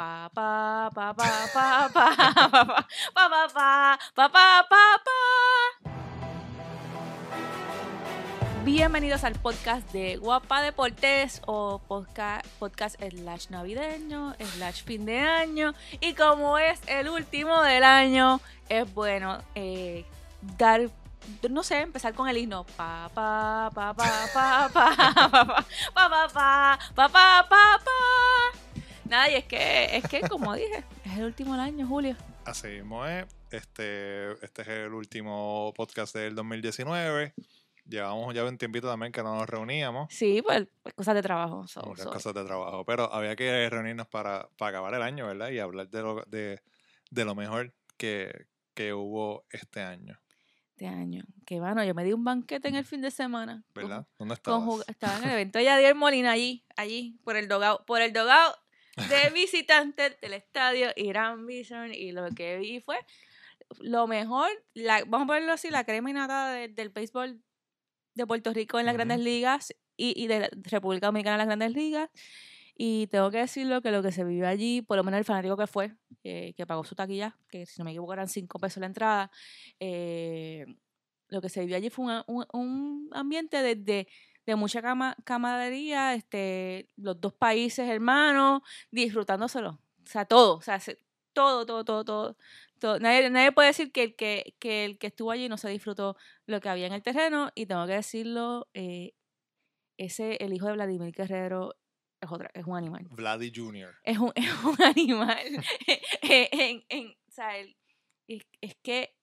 Pa, pa, pa, pa, pa, pa, pa, pa, pa, pa, pa, pa. Bienvenidos al podcast de Guapa Deportes o podcast, podcast slash navideño, slash fin de año. Y como es el último del año, es bueno eh, dar no sé, empezar con el himno. Pa, pa, pa, pa, pa, pa, pa, pa, pa, pa, pa, pa, pa, pa. Nada, y es que, es que, como dije, es el último del año, Julio. Así mismo es. Este, este es el último podcast del 2019. Llevamos ya un tiempito también que no nos reuníamos. Sí, pues, pues cosas de trabajo. so- Muchas so- cosas de trabajo. Pero había que reunirnos para, para acabar el año, ¿verdad? Y hablar de lo, de, de lo mejor que, que hubo este año, Este año. Que bueno, yo me di un banquete en el fin de semana. ¿verdad? ¿Dónde estabas? estaba en el evento de Yadier Molina allí, allí, por el dogado, por el dogado de visitantes del estadio Irán Bison y lo que vi fue lo mejor, la, vamos a ponerlo así, la crema y nata de- del béisbol de Puerto Rico en las grandes ligas y, y de República Dominicana en las grandes ligas. Y tengo que decirlo que lo que se vivió allí, por lo menos el fanático que fue, eh, que pagó su taquilla, que si no me equivoco eran 5 pesos la entrada, eh, lo que se vivió allí fue un, un ambiente de, de, de mucha cama, camaradería, este, los dos países hermanos, disfrutándoselo. O sea, todo, o sea, se- todo, todo, todo, todo. todo. Nadie, nadie puede decir que el que, que el que estuvo allí no se disfrutó lo que había en el terreno, y tengo que decirlo, eh, ese, el hijo de Vladimir Guerrero es, otra, es un animal Vladdy Jr. es un, es un animal. Eh, en- en- o sea, él- es, es que,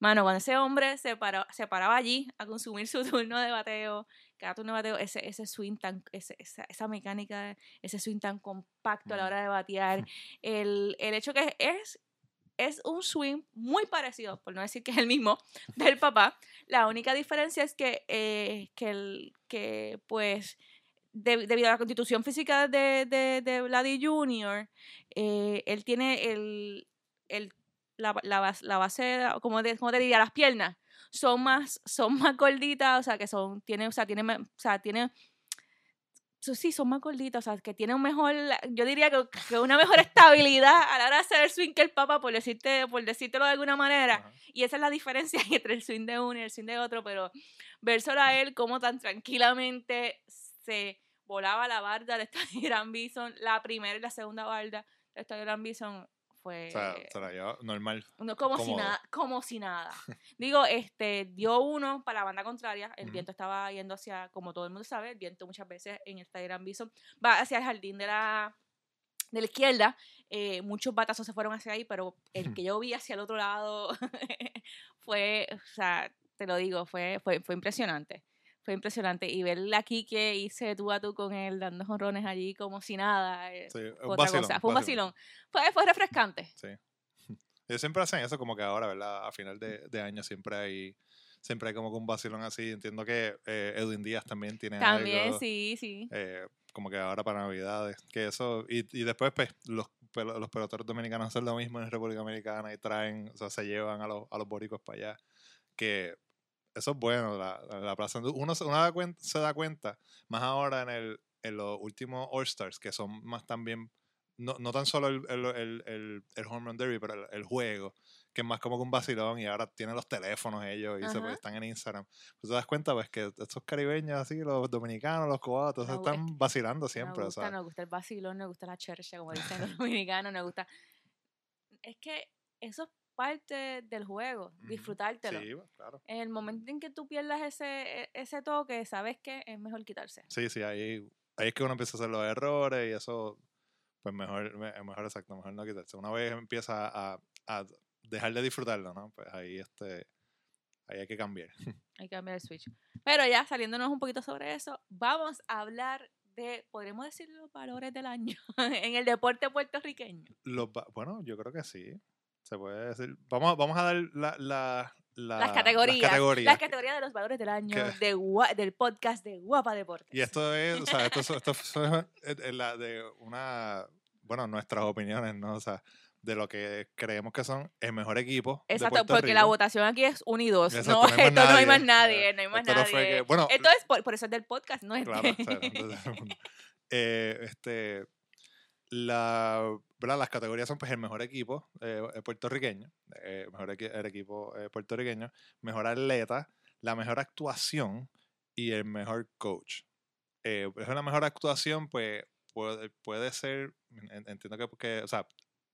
mano, cuando ese hombre se, paró- se paraba allí a consumir su turno de bateo, cada turno de bateo, ese, ese swing tan, ese- esa, esa mecánica, ese swing tan compacto a la Mm. hora de batear, el, el hecho que es, es un swing muy parecido, por no decir que es el mismo, del papá. La única diferencia es que, eh, que, el, que pues, de- debido a la constitución física de, de, de Vladi Jr., eh, él tiene el, el, la, la, bas- la base, como, de, como te diría, las piernas son más, son más gorditas, o sea, que son, tiene, o sea, tiene, me- o sea, tiene, so- sí, son más gorditas, o sea, que tiene un mejor, yo diría que, que una mejor estabilidad a la hora de hacer el swing que el papá, por decirte, por decírtelo de alguna manera, y esa es la diferencia entre el swing de uno y el swing de otro, pero ver solo a él como tan tranquilamente se volaba la barda del Estadio Gran Bison, la primera y la segunda barda del Estadio Gran Bison fue O sea, se la normal. no, como si nada, como si nada. Digo, este, dio uno para la banda contraria, el viento estaba yendo hacia, como todo el mundo sabe, el viento muchas veces en el Gran Bison va hacia el jardín de la de la izquierda, eh, muchos batazos se fueron hacia ahí, pero el que yo vi hacia el otro lado fue, o sea, te lo digo, fue, fue, fue impresionante. Fue impresionante. Y ver a Kike irse tú a tú con él dando jonrones allí como si nada. eh, Sí, fue un otra vacilón, cosa. Fue un vacilón. Fue, fue refrescante. Sí. Ellos siempre hacen eso como que ahora, ¿verdad? A final de, de año siempre hay siempre hay como que un vacilón así. Entiendo que eh, Edwin Díaz también tiene También, algo, sí, sí. eh, como que ahora para Navidades. Que eso, y, y después pues los, los peloteros dominicanos hacen lo mismo en República Dominicana y traen, o sea, se llevan a los, a los boricos para allá. Que eso es bueno, la, la, la plaza. Uno, uno da cuen- se da cuenta, más ahora en, el, en los últimos All-Stars, que son más también, no, no tan solo el, el, el, el, el Home Run Derby, pero el, juego, que es más como que un vacilón y ahora tienen los teléfonos ellos y se, pues, están en Instagram. Pues te das cuenta pues que estos caribeños así, los dominicanos, los cubanos, todos gu- están vacilando siempre. Nos gusta, nos gusta el vacilón, nos gusta la chercha, como dicen los dominicanos, nos gusta. Es que eso es parte del juego, disfrutártelo. Sí, claro. En el momento en que tú pierdas ese, e- ese toque, sabes que es mejor quitarse. Sí, sí, ahí, ahí es que uno empieza a hacer los errores y eso, pues mejor, mejor exacto, mejor no quitarse. Una vez empieza a, a dejar de disfrutarlo, ¿no? Pues ahí este, ahí hay que cambiar. Hay que cambiar el switch. Pero ya saliéndonos un poquito sobre eso, vamos a hablar de, podríamos decir, los valores del año en el deporte puertorriqueño. Los, bueno, yo creo que sí. Se puede decir. Vamos, vamos a dar la, la, la- las categorías. Las categorías. Las categorías de los valores del año de del podcast de Guapa Deportes. Y esto es, o sea, esto, es- esto es- es- es la de una, bueno, nuestras opiniones, ¿no? O sea, de lo que creemos que son el mejor equipo. Exacto, porque la votación aquí es unidos. Exacto, no, no esto no hay más nadie. no hay más nadie. que- bueno, esto es por, por eso es del podcast, no es Claro, de- o sea, entonces, eh, este, la ¿verdad? Las categorías son pues el mejor equipo eh, eh, puertorriqueño, eh, mejor equi- el equipo puertorriqueño, mejor atleta, la mejor actuación y el mejor coach. Es una mejor actuación, pues puede, ser, en- entiendo que, que, o sea,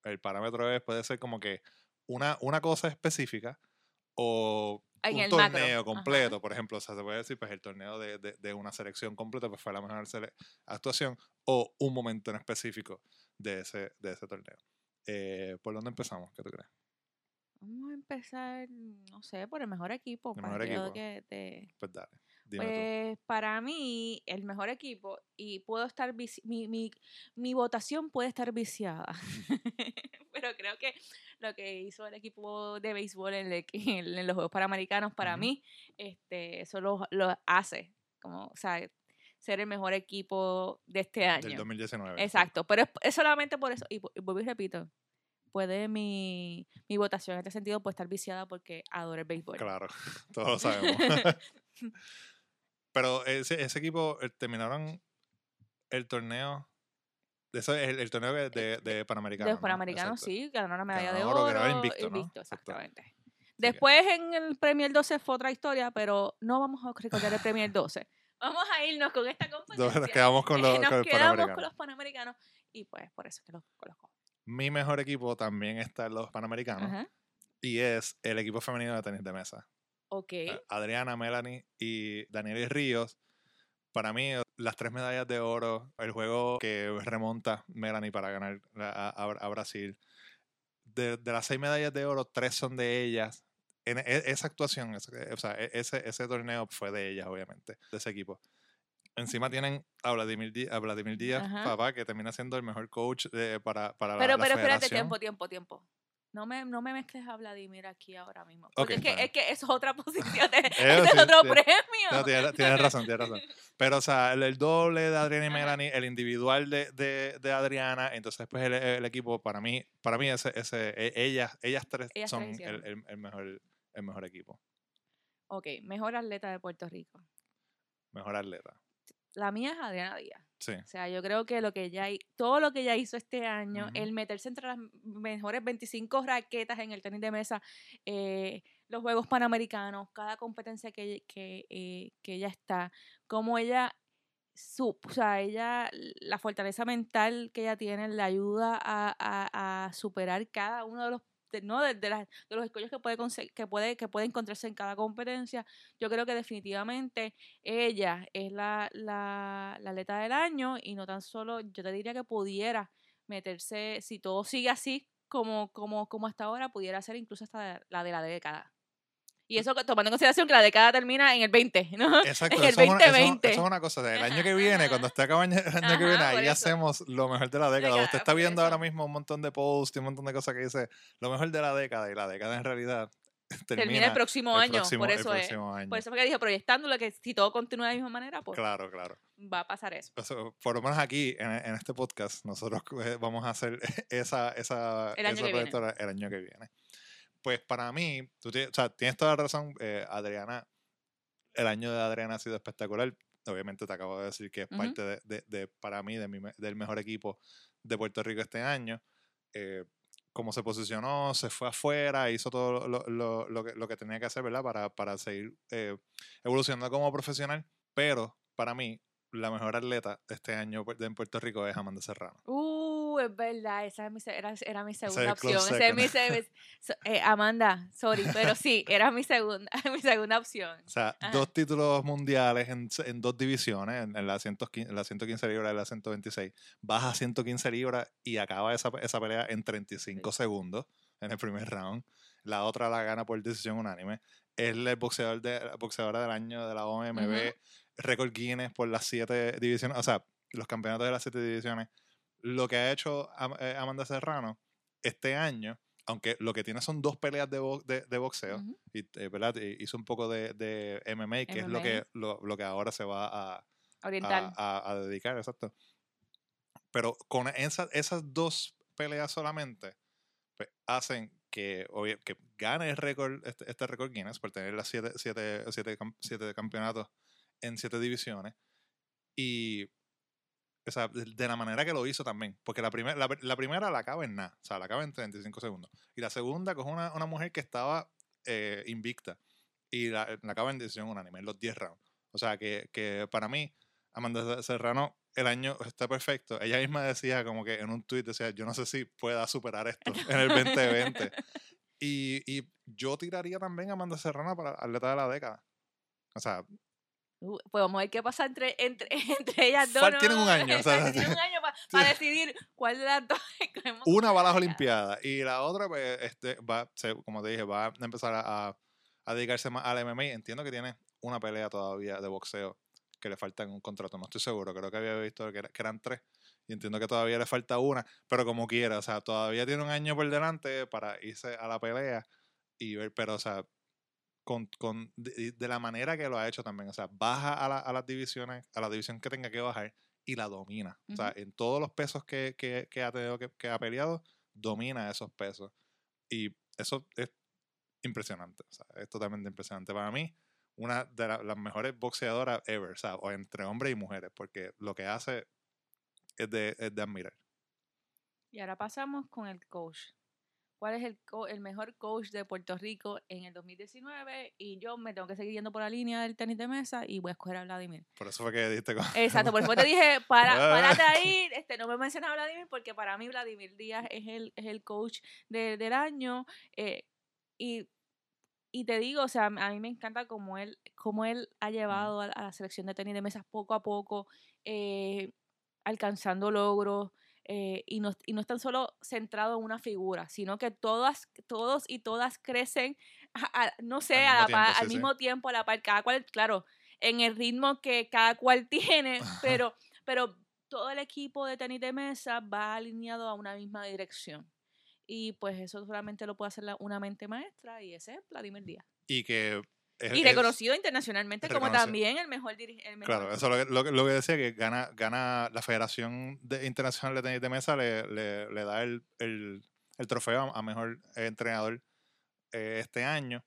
el parámetro es, puede ser como que una, una cosa específica o En un el macro. torneo Ajá. completo, por ejemplo, o sea, se puede decir, pues el torneo de, de- de una selección completa, pues fue la mejor actuación, o un momento en específico de ese, de ese torneo. Eh, ¿Por dónde empezamos? ¿Qué tú crees? Vamos a empezar, no sé, por el mejor equipo. El mejor equipo. que te- Pues dale, dime tú. Pues para mí, el mejor equipo, y puedo estar, mi, mi, mi votación puede estar viciada, pero creo que lo que hizo el equipo de béisbol en, el- en- en los Juegos Panamericanos, para mí, este, eso lo, lo hace, como, o sea, ser el mejor equipo de este año. Del 2019. sí. Exacto, pero es, es solamente por eso, y vuelvo y repito, puede mi, mi votación en este sentido puede estar viciada porque adoro el béisbol. Claro, todos lo sabemos. Pero ese, ese equipo eh, terminaron el torneo. Eso es el, el torneo de, de, de Panamericano. De ¿no? los Panamericanos, Exacto. sí, ganaron la medalla de Ganaron oro, oro. quedaron invicto, ¿no? Exactamente. Después en el Premier 12 fue otra historia, pero no vamos a recordar el Premier 12. Vamos a irnos con esta competencia. Nos quedamos con los, Nos con el quedamos con los Panamericanos y pues por eso que los coloco. Mi mejor equipo también está en los Panamericanos. Ajá. Y es el equipo femenino de tenis de mesa. Ok. Adriana, Melanie y Daniela Ríos. Para mí, las tres medallas de oro, el juego que remonta Melanie para ganar a, a- a Brasil. De, de las seis medallas de oro, tres son de ellas. En e- esa actuación, o sea, e- ese, ese torneo fue de ellas, obviamente, de ese equipo. Encima tienen a Vladimir, Dí- a Vladimir Díaz, papá, que termina siendo el mejor coach de- para, para la- Pero, la, pero espérate, federación. tiempo, tiempo, tiempo. No me, no me mezcles a Vladimir aquí ahora mismo. Porque es, que, es que eso es otra posición. de- es sí, otro sí. premio. No, tienes, tienes razón, tienes razón. Pero, o sea, el, el doble de Adriana y. Melanie, el individual de, de, de Adriana, entonces, pues, el, el equipo, para mí, para mí ese, ese, e- ellas, ellas tres Ellas son tres el- el mejor, el mejor equipo, Ok, mejor atleta de Puerto Rico. mejor atleta. La mía es Adriana Díaz. Sí, O sea, yo creo que lo que ella, hi- todo lo que ella hizo este año, el meterse entre las mejores 25 raquetas en el tenis de mesa, eh, los Juegos Panamericanos, cada competencia que, que, eh, que ella está, como ella, su, o sea, ella, la fortaleza mental que ella tiene le ayuda a, a- a superar cada uno de los de, ¿no? de, de los escollos que puede, que, puede, que puede encontrarse en cada competencia. Yo creo que definitivamente ella es la, la, la atleta del año y no tan solo, yo te diría que pudiera meterse, si todo sigue así como, como, como hasta ahora, pudiera ser incluso hasta la de la década. Y eso que- tomando en consideración que la década termina en el 20, ¿no? exacto. En el eso, es una, eso es- 2020. eso es una cosa. del año que viene, ajá. cuando esté acabando el año que Ajá, viene, por ahí eso. hacemos lo mejor de la década. Usted está viendo ahora mismo un montón de posts y un montón de cosas que dice lo mejor de la década, y la década en realidad termina, termina el próximo el año, próximo- por el eso es. año. Por eso fue que dije, proyectándolo, que si todo continúa de la misma manera, pues Claro, claro. va a pasar eso. por lo menos aquí, en, en este podcast, nosotros eh, vamos a hacer esa, esa, El año esa que viene. el año que viene. Pues para mí, tú tienes, o sea, tienes toda la razón, eh, Adriana, el año de Adriana ha sido espectacular. Obviamente te acabo de decir que es parte de, de- de, para mí, de mi del mejor equipo de Puerto Rico este año. Eh, cómo se posicionó, se fue afuera, hizo todo lo, lo- lo que, lo que tenía que hacer, ¿verdad? Para, para seguir eh, evolucionando como profesional. Pero para mí, la mejor atleta de este año pu- en Puerto Rico es Amanda Serrano. Uh, es verdad, esa es mi era, era mi segunda opción. es mi so- eh, Amanda, sorry, pero sí, era mi segunda, mi segunda opción. O sea, Ajá. dos títulos mundiales en, en dos divisiones, en, en la, 115, en la 115 libras y la 126. Baja a 115 libras y acaba esa, esa pelea en 35 segundos en el primer round. La otra la gana por decisión unánime. Es el boxeador de, boxeadora del año de la OMB, récord Guinness por las siete divisiones, o sea, los campeonatos de las siete divisiones. Lo que ha hecho eh, Amanda Serrano este año, aunque lo que tiene son dos peleas de, bo- de, de boxeo, Ujú. y, eh, ¿verdad? Hizo un poco de, de MMA, que es lo que, lo, lo que ahora se va a, Oriental. a, a- a dedicar, exacto. Pero con esa- esas dos peleas solamente, pues, hacen que, obvia- que gane el récord, este, este récord Guinness, por tener las siete, siete, siete, siete campeonatos en siete divisiones. Y o sea, de, la manera que lo hizo también. Porque la, primer, la, la primera la acaba en nada, o sea, la acaba en 35 segundos. Y la segunda coge una, una mujer que estaba eh, invicta y la, la acaba en decisión unánime, en los 10 rounds. O sea, que, que para mí, Amanda Serrano, el año está perfecto. Ella misma decía, como que en un tweet, decía, yo no sé si pueda superar esto en el 2020. y, y yo tiraría también a Amanda Serrano para atleta de la década. O sea, Pues vamos a ver qué pasa entre, entre, entre ellas dos. Tienen un año, o sea, tienen un año para decidir cuál de las dos una va a las. Olimpiadas y la otra, pues, este, va, como te dije, va a empezar a, a- dedicarse más al MMA. Entiendo que tiene una pelea todavía de boxeo que le falta en un contrato, no estoy seguro, creo que había visto que eran tres y entiendo que todavía le falta una, pero como quiera, o sea, todavía tiene un año por delante para irse a la pelea y ver, pero, o sea, con, con de, de la manera que lo ha hecho también, o sea, baja a, la- a las divisiones, a la división que tenga que bajar y la domina. O sea, en todos los pesos que, que, que ha tenido que, que ha peleado, domina esos pesos. Y eso es impresionante. O sea, es totalmente impresionante. Para mí, una de la- las mejores boxeadoras ever, o sea, o entre hombres y mujeres, porque lo que hace es de, es de admirar. Y ahora pasamos con el coach. ¿Cuál es el, co- el mejor coach de Puerto Rico en el 2019? Y yo me tengo que seguir yendo por la línea del tenis de mesa y voy a escoger a Vladimir. Por eso fue que diste con... Exacto, por eso te dije, para, Ah. párate ahí, este, no me mencionas a Vladimir porque para mí Vladimir Díaz es el, es el coach de- del año. eh, y, y te digo, o sea, a mí me encanta cómo él, cómo él ha llevado a, a la selección de tenis de mesas poco a poco, eh, alcanzando logros. Eh, y, no, y no es tan solo centrado en una figura, sino que todas, todos y todas crecen, a- a- no sé, Al a la mismo par- tiempo, al sí, sí. mismo tiempo, a la par, cada cual, claro, en el ritmo que cada cual tiene, pero, pero todo el equipo de tenis de mesa va alineado a una misma dirección. Y pues eso solamente lo puede hacer la- una mente maestra y ese es Vladimir Díaz. Y que... es- Y es- reconocido internacionalmente como reconocido. también el mejor dirigente. Claro, eso es lo que, lo, que- lo que decía, que gana, gana la Federación de- Internacional de Tenis de Mesa, le, le, le da el, el, el trofeo a, mejor entrenador eh, este año.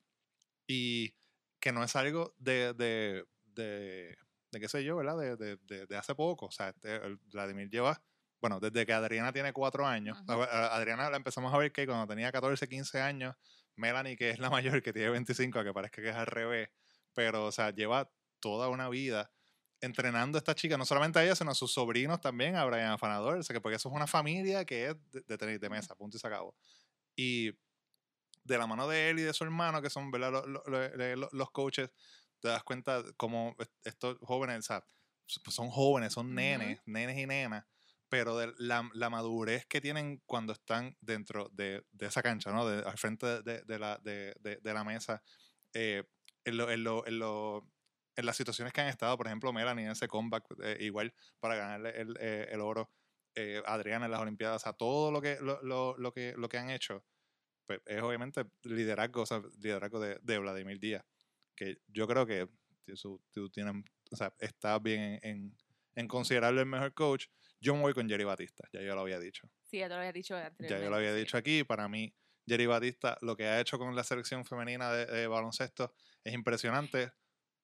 Y que no es algo de, de, de, de qué sé yo, ¿verdad? De, de, hace poco. O sea, este, el Vladimir lleva, bueno, desde que Adriana tiene cuatro años. Adriana la empezamos a ver que cuando tenía 14, 15 años, Melanie, que es la mayor, que tiene 25, que parezca que es al revés, pero, o sea, lleva toda una vida entrenando a esta chica, no solamente a ella, sino a sus sobrinos también, a Brian Afanador, o sea, que porque eso es una familia que es de, de tenis de mesa, punto y se acabó. Y de la mano de él y de su hermano, que son ¿verdad? Lo- lo- lo- lo- los coaches, te das cuenta cómo est- estos jóvenes, o sea, pues son jóvenes, son nenes, nenes y nenas, pero de la, la madurez que tienen cuando están dentro de, de esa cancha, ¿no? De, al frente de, de la, la mesa, eh, en, lo- en, lo- en, lo- en las situaciones que han estado, por ejemplo, Melanie en ese comeback, eh, igual para ganarle el, eh, el oro, eh, Adriana en las Olimpiadas, o sea, todo lo que, lo, que, lo que han hecho, pues es obviamente liderazgo, o sea, liderazgo de, Vladimir Díaz, que yo creo que tú, tú tienes, o sea, está bien en, en, en considerarlo el mejor coach. Yo me voy con Jerry Batista, ya yo lo había dicho. Sí, ya te lo había dicho Ya anteriormente. yo lo había sí. dicho aquí, para mí Jerry Batista, lo que ha hecho con la selección femenina de, de baloncesto es impresionante.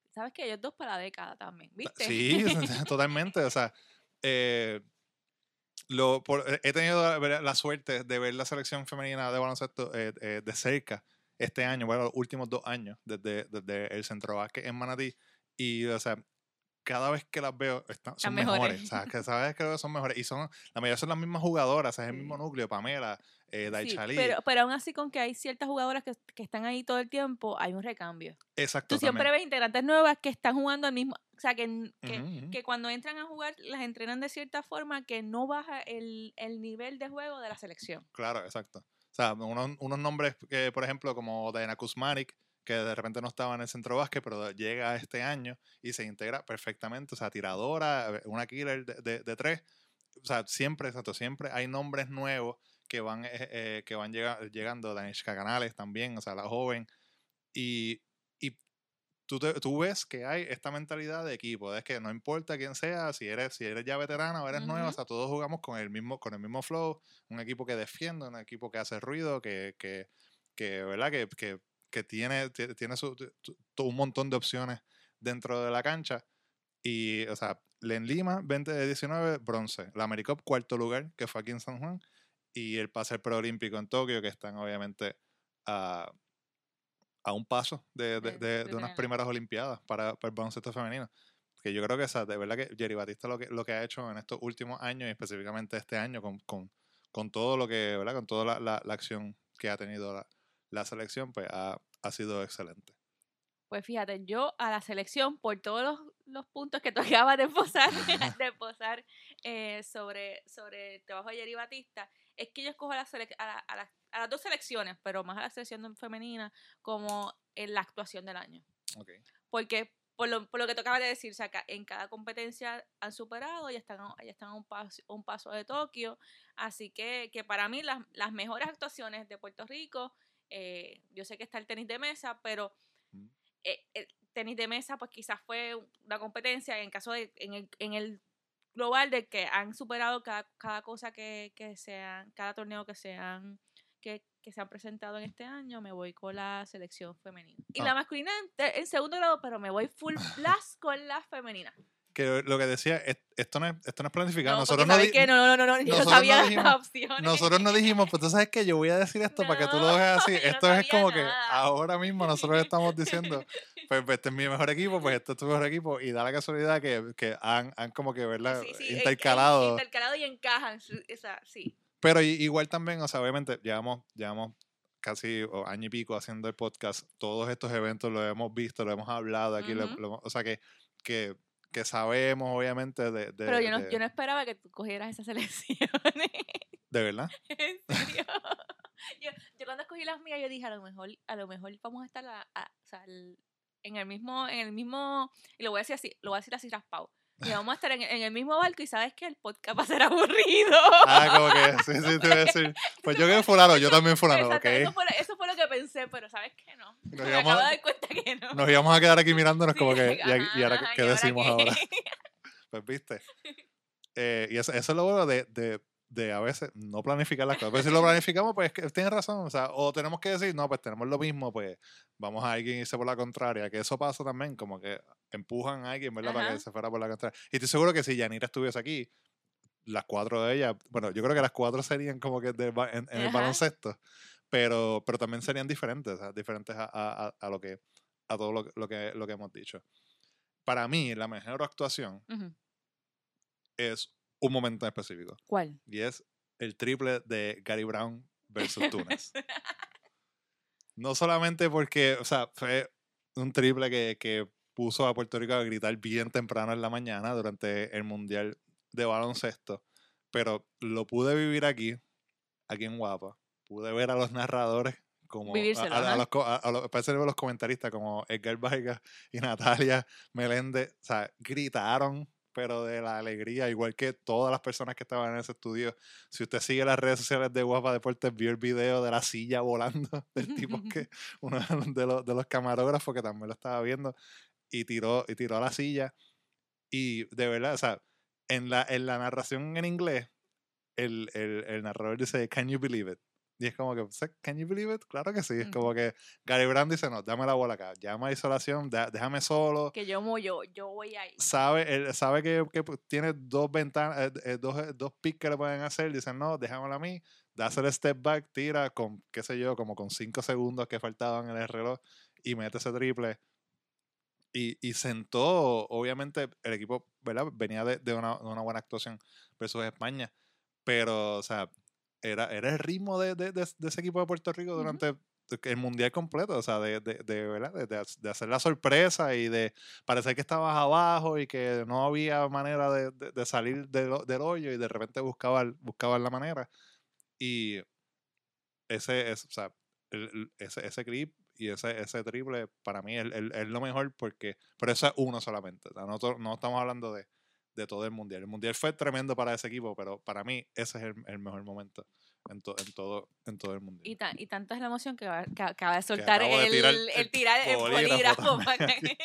¿Sabes que Ellos dos para la década también, ¿viste? Sí, totalmente. O sea, eh, lo, por- eh, he tenido la, la suerte de ver la selección femenina de baloncesto eh, eh, de cerca este año, bueno, los últimos dos años, desde, desde el centro básquet en Manatí. Y, o sea, cada vez que las veo, están, son mejores. mejores. O sea, que cada vez que veo son mejores. Y son, la mayoría son las mismas jugadoras, es el mismo núcleo, Pamela, eh, Sí, Daichali. pero, pero aún así con que hay ciertas jugadoras que, que están ahí todo el tiempo, hay un recambio. Exacto. Tú siempre ves integrantes nuevas que están jugando al mismo, o sea, que, que, cuando entran a jugar las entrenan de cierta forma que no baja el, el nivel de juego de la selección. Claro, exacto. O sea, unos, unos nombres que, por ejemplo, como Diana Kuzmarik, que de repente no estaba en el centro básquet, pero llega este año y se integra perfectamente. O sea, tiradora, eh, una killer de, de- de tres. O sea, siempre, exacto, siempre hay nombres nuevos que van, eh, eh, que van llega- llegando. Danishka Canales también, o sea, la joven. Y, y tú, te- tú ves que hay esta mentalidad de equipo, es que no importa quién sea, si eres, si eres ya veterana o eres nueva, o sea, todos jugamos con el mismo, con el mismo flow, un equipo que defiende, un equipo que hace ruido, que, que, que ¿verdad? Que, que, que tiene, ti- tiene su, un montón de opciones dentro de la cancha. Y, o sea, en Lima, 2019, bronce. La AmeriCup, cuarto lugar, que fue aquí en San Juan. Y el pase al preolímpico en Tokio, que están obviamente a, a un paso de, de, De- de- de de unas primeras Olimpiadas para, para el baloncesto femenino. Que yo creo que esa, de verdad que Jerry Batista lo que, lo que ha hecho en estos últimos años y específicamente este año con, con, con todo lo que, ¿verdad? Con toda la, la- la acción que ha tenido la, la selección, pues ha, ha sido excelente. Pues fíjate, yo a la selección, por todos los, los puntos que tú acabas de posar, de posar eh, sobre, sobre el trabajo de Jerry Batista, es que yo escojo a, la a, la- a las- a las dos selecciones, pero más a la selección femenina, como en la actuación del año. Porque por lo, por lo que tú acabas de decir, o sea, en cada competencia han superado, ya están, a- ya están a un paso, un paso de Tokio. Así que, que para mí las, las mejores actuaciones de Puerto Rico, eh, yo sé que está el tenis de mesa, pero eh, el tenis de mesa pues quizás fue una competencia en caso de, en el, en el global de que han superado cada, cada cosa que, que sean, cada torneo que sean que, que se han presentado en este año, me voy con la selección femenina. Y Ah. la masculina en, en segundo grado, pero me voy full blast con la femenina. Que lo que decía, es- esto no es, esto no es planificado. No, nosotros no, que no, no, no, no, yo no nosotros no sabía dijimos- las opciones. nosotros no dijimos, pues tú sabes que yo voy a decir esto para que tú lo No, veas así. no Esto es sabía como que nada. ahora mismo nosotros estamos diciendo, pues este es mi mejor equipo, pues este es tu mejor equipo. Y da la casualidad que, que han, han como que verla Sí, sí, intercalado. intercalado y encajan, o sea, sí. Pero igual también, o sea, obviamente llevamos, llevamos casi o, año y pico haciendo el podcast. Todos estos eventos los hemos visto, lo hemos hablado aquí. lo- Ujú. lo- o sea, que, que, que sabemos, obviamente, de, de, Pero yo no, de- yo no esperaba que tú cogieras esa selección. de verdad. en serio. Yo, yo cuando escogí las mías, yo dije, a lo mejor, a lo mejor vamos a estar a- a- o sea, el- en el mismo, en el mismo, y lo voy a decir así, lo voy a decir así raspado. Y vamos a estar en, en el mismo barco y sabes que el podcast va a ser aburrido. Ah, como que, sí, sí, te voy a decir. Pues yo que fulano, yo también fulano, Exacto, ¿ok? eso, fue, lo- eso fue lo que pensé, pero sabes que no. Nos Me íbamos acabo de dar cuenta que no. Nos íbamos a quedar aquí mirándonos como que, y, ahora, ajá, ¿qué ¿y ahora decimos qué? ahora? Pues viste. Eh, y eso, eso es lo bueno de, de, de a veces no planificar las cosas. Pero si lo planificamos, pues tienes razón. O sea, o tenemos que decir, no, pues tenemos lo mismo, pues vamos a alguien irse por la contraria. Que eso pasa también, como que empujan a alguien, ¿verdad? Para que se fuera por la contraria. Y estoy seguro que si Yanira estuviese aquí, las cuatro de ellas, bueno, yo creo que las cuatro serían como que de en, en el baloncesto, pero, pero también serían diferentes, diferentes a, a- lo que a todo lo, que- lo que, lo que hemos dicho. Para mí, la mejor actuación es un momento en específico. ¿Cuál? Y es el triple de Gary Brown versus Túnez. no solamente porque, o sea, fue un triple que, que puso a Puerto Rico a gritar bien temprano en la mañana durante el Mundial de Baloncesto, pero lo pude vivir aquí, aquí en Guapa. Pude ver a los narradores como a, Vivírselo, a- a los, a- los- los comentaristas como Edgar Vargas y Natalia Meléndez, o sea, gritaron, pero de la alegría, igual que todas las personas que estaban en ese estudio. Si usted sigue las redes sociales de Guapa Deportes, vio el video de la silla volando del tipo que, uno de los, de los camarógrafos que también lo estaba viendo, y tiró, y tiró a la silla. Y de verdad, o sea, en la, en la narración en inglés, el, el, el narrador dice, Can you believe it? Y es como que, "Sí, ¿can you believe it? Claro que sí. Es como que Gary Brown dice, no, dame la bola acá, llama a isolación, da- déjame solo. Que yo, yo, yo voy ahí. Sabe, él sabe que, que pues, tiene dos ventanas, eh, eh, dos, eh, dos picks que le pueden hacer. Dicen, no, déjamelo a mí. Da hacer el step back, tira con, qué sé yo, como con cinco segundos que faltaban en el reloj y mete ese triple. Y, y sentó, obviamente, el equipo, ¿verdad? Venía de, de una, de una buena actuación versus España. Pero, o sea, era, era el ritmo de, de- de- de ese equipo de Puerto Rico durante el mundial completo, o sea, de, de, de, ¿verdad? de, de ha- de hacer la sorpresa y de parecer que estabas abajo y que no había manera de, salir del, del hoyo y de repente buscaban buscaban la manera. Y ese, es, o sea, el- el- ese, ese clip y ese, ese triple para mí es, es- es lo mejor porque, pero eso es uno solamente, o sea, no, no estamos hablando de, de todo el mundial. El mundial fue tremendo para ese equipo, pero para mí ese es el, el mejor momento en, to- en, todo, en todo el mundial. Y, tan, y tanta es la emoción que, va- que acaba de soltar acabo de el, tirar el, el tirar el bolígrafo bolígrafo.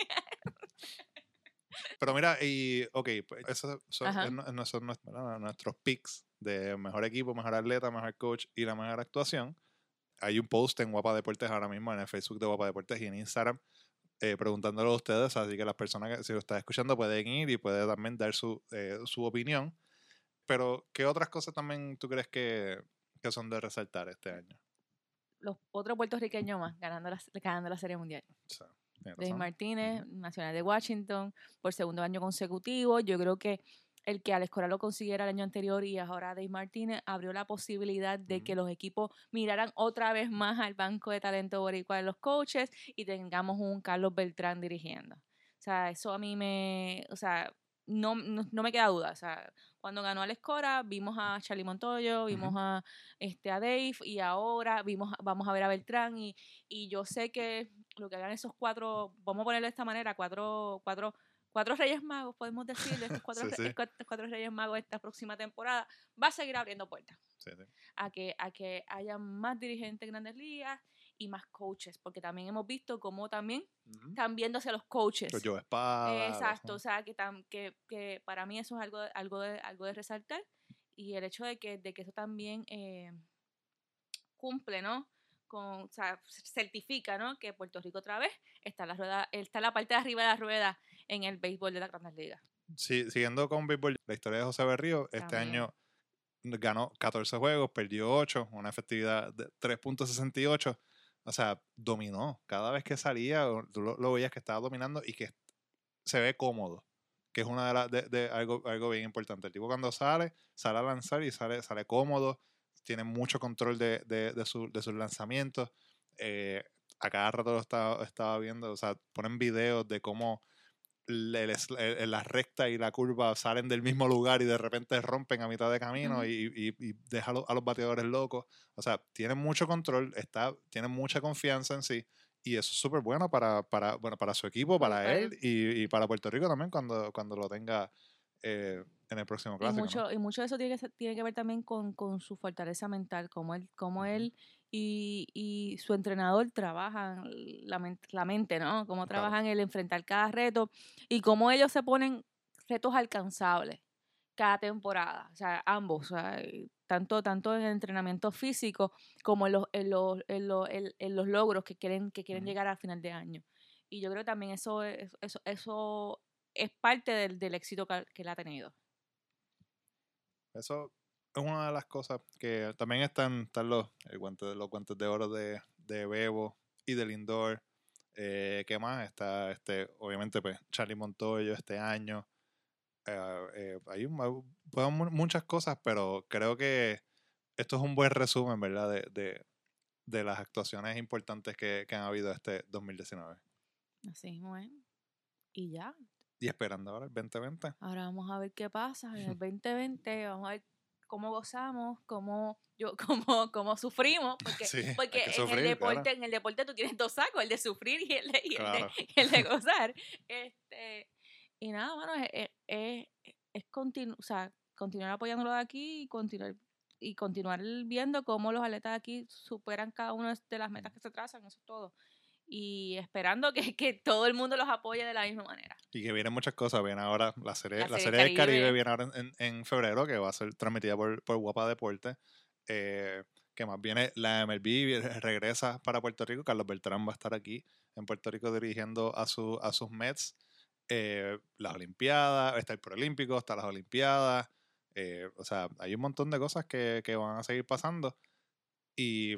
Pero mira, y ok, pues esos son, es son nuestros, nuestros picks de mejor equipo, mejor atleta, mejor coach y la mejor actuación. Hay un post en Guapa Deportes ahora mismo en el Facebook de Guapa Deportes y en Instagram eh, preguntándolo a ustedes, así que las personas que si lo están escuchando pueden ir y pueden también dar su, eh, su opinión. Pero, ¿qué otras cosas también tú crees que, que son de resaltar este año? Los otros puertorriqueños más ganando la, ganando la Serie Mundial. Razón. Martínez, Nacional de Washington, por segundo año consecutivo. Yo creo que el que Alex Cora lo consiguiera el año anterior y ahora Dave Martínez abrió la posibilidad de que los equipos miraran otra vez más al banco de talento boricua de los coaches y tengamos un Carlos Beltrán dirigiendo. O sea, eso a mí me, o sea, no, no, no me queda duda. O sea, cuando ganó Alex Cora, vimos a Charlie Montoyo, vimos a, este, a Dave y ahora vimos, vamos a ver a Beltrán y, y yo sé que lo que hagan esos cuatro, vamos a ponerlo de esta manera, cuatro, cuatro, cuatro Reyes Magos, podemos decir, de estos cuatro, Sí, sí. cuatro, cuatro Reyes Magos esta próxima temporada, va a seguir abriendo puertas Sí, a que, a que haya más dirigentes en grandes ligas y más coaches, porque también hemos visto cómo también Ujú. están viéndose los coaches. Joe Espada, Exacto, o sea, que, tam- que, que para mí eso es algo, de- algo, de, algo de resaltar y el hecho de que, de que eso también eh, cumple, ¿no? Con, o sea, certifica, ¿no? Que Puerto Rico otra vez está en la rueda, está en la parte de arriba de la rueda en el béisbol de las grandes ligas. Sí, siguiendo con béisbol, la historia de José Berrío, este año ganó 14 juegos, perdió 8, una efectividad de 3.68. O sea, dominó. Cada vez que salía, tú lo, lo veías que estaba dominando y que se ve cómodo. Que es una de las de, de algo, algo bien importante. El tipo cuando sale, sale a lanzar y sale, sale cómodo, tiene mucho control de, de, de, su- de sus lanzamientos. Eh, a cada rato lo estaba, estaba viendo, o sea, ponen videos de cómo el el- el- la recta y la curva salen del mismo lugar y de repente rompen a mitad de camino y, y, y deja a los, bateadores locos. O sea, tiene mucho control, está, tiene mucha confianza en sí y eso es súper bueno para, para, bueno para su equipo, para él y, y para Puerto Rico también cuando, cuando lo tenga eh, en el próximo Y clásico. ¿no? mucho, y mucho de eso tiene que, tiene que ver también con, con su fortaleza mental, como él, como Ujú. él y, y su entrenador trabajan la, men- la mente, ¿no? Cómo Claro. trabajan el enfrentar cada reto y cómo ellos se ponen retos alcanzables cada temporada, o sea, ambos, o sea, eh, tanto, tanto en el entrenamiento físico como en los, en los, en los, en- los logros que quieren, que quieren llegar al final de año. Y yo creo que también eso es, eso, eso es parte del, del éxito que, que él ha tenido. Eso es una de las cosas que también están, están los, el guante, los guantes de oro de, de Bebo y de Lindor. Eh, ¿Qué más? Está, este, obviamente, pues, Charlie Montoyo este año. Eh, eh, hay un- pues, mu- muchas cosas, pero creo que esto es un buen resumen, ¿verdad? De, de, de las actuaciones importantes que, que han habido este 2019. Así es. Y ya. Y esperando ahora el 2020. Ahora vamos a ver qué pasa en el 2020. Vamos a ver cómo gozamos, cómo, yo, cómo, cómo sufrimos. Porque, Sí, porque que en, sufrir, el claro. deporte, en el deporte tú tienes dos sacos, el de sufrir y el de, y el de- Claro. y el de gozar. Este, y nada, bueno, es, es, es, es continu- o sea, continuar apoyándolo de aquí y continuar y continuar viendo cómo los atletas de aquí superan cada una de las metas que se trazan, eso es todo. Y esperando que, que todo el mundo los apoye de la misma manera. Y que vienen muchas cosas. Viene ahora la serie, La la Serie serie del Caribe. Caribe. viene ahora en, en- febrero, que va a ser transmitida por, por Guapa Deporte. Eh, que más viene la MLB, regresa para Puerto Rico. Carlos Beltrán va a estar aquí en Puerto Rico dirigiendo a, su, a sus Mets. Eh, las Olimpiadas, está el Proolímpico, está las Olimpiadas. eh, o sea, hay un montón de cosas que, que van a seguir pasando. Y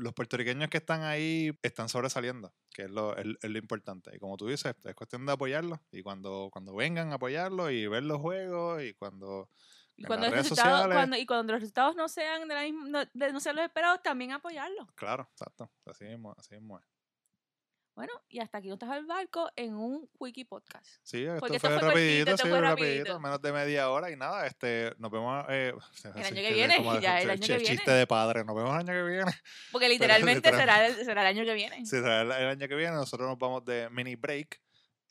los puertorriqueños que están ahí están sobresaliendo, que es lo, es, es lo importante. Y como tú dices, es cuestión de apoyarlos. Y cuando, cuando vengan a apoyarlos y ver los juegos y cuando... Y cuando, las el redes resultado- sociales- cuando, y cuando los resultados no sean de la misma, no, de- no sean los esperados, también apoyarlos. Claro, exacto. Así mismo, así mismo es. Bueno, y hasta aquí estás al barco en un Wiki Podcast. Sí, esto Porque esto fue, fue cortito, rapidito, esto sí, fue rapidito, rapidito. menos de media hora y nada, este, nos vemos eh, El año que viene, ya, el año que Chiste viene. de padre, nos vemos el año que viene. Porque literalmente literal- será, el, será el año que viene. Sí, será el, el año que viene, nosotros nos vamos de mini break,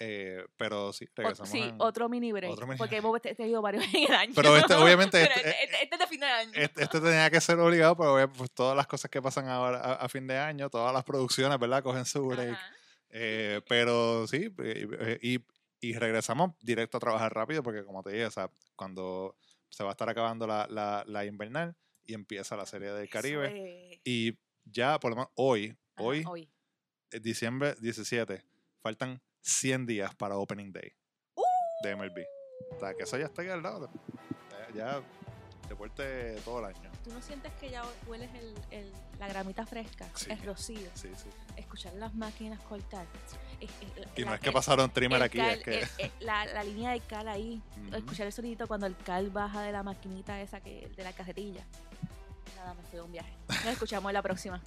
eh, pero sí, regresamos sí, en- otro mini break. otro mini porque hemos te- tenido varios en el año. Pero este, obviamente, Pero este- este, este- este es de fin de año. Este, este tenía que ser obligado, pero pues, todas las cosas que pasan ahora a, a fin de año, todas las producciones, ¿verdad? Cogen su break. Ajá. Eh, pero sí, eh, y, y regresamos directo a trabajar rápido, porque como te dije, o sea, cuando se va a estar acabando la, la, la invernal y empieza la serie del Caribe. es. Y ya, por lo menos hoy, Ajá, hoy, hoy. eh, diciembre 17, faltan 100 días para Opening Day de MLB. O sea, que eso ya está aquí al lado. Ya, ya deporte todo el año. ¿Tú no sientes que ya hueles el, el- la gramita fresca? Sí. El rocío. Sí, sí. Escuchar las máquinas cortar. Es- es- Y no la- es que pasaron trimmer aquí, es cal- que. el- el- la, la línea de cal ahí. Ujú. Escuchar el sonidito cuando el cal baja de la maquinita esa que de la cajetilla. Nada, me fui de un viaje. Nos escuchamos en la próxima.